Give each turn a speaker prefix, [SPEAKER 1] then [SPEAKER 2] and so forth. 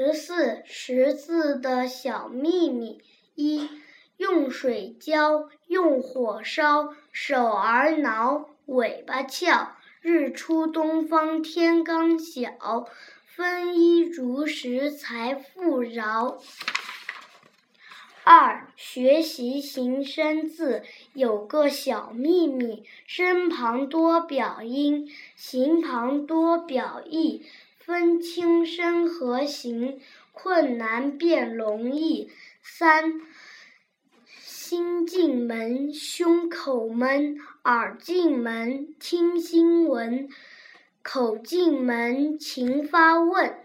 [SPEAKER 1] 十四识字的小秘密：一、用水浇，用火烧，手儿挠，尾巴翘。日出东方天刚晓，丰衣足食财富饶。二、学习形声字有个小秘密：声旁多表音，形旁多表意。分清身和形，困难变容易。三、心进门，胸口闷；耳进门，听新闻；口进门，勤发问。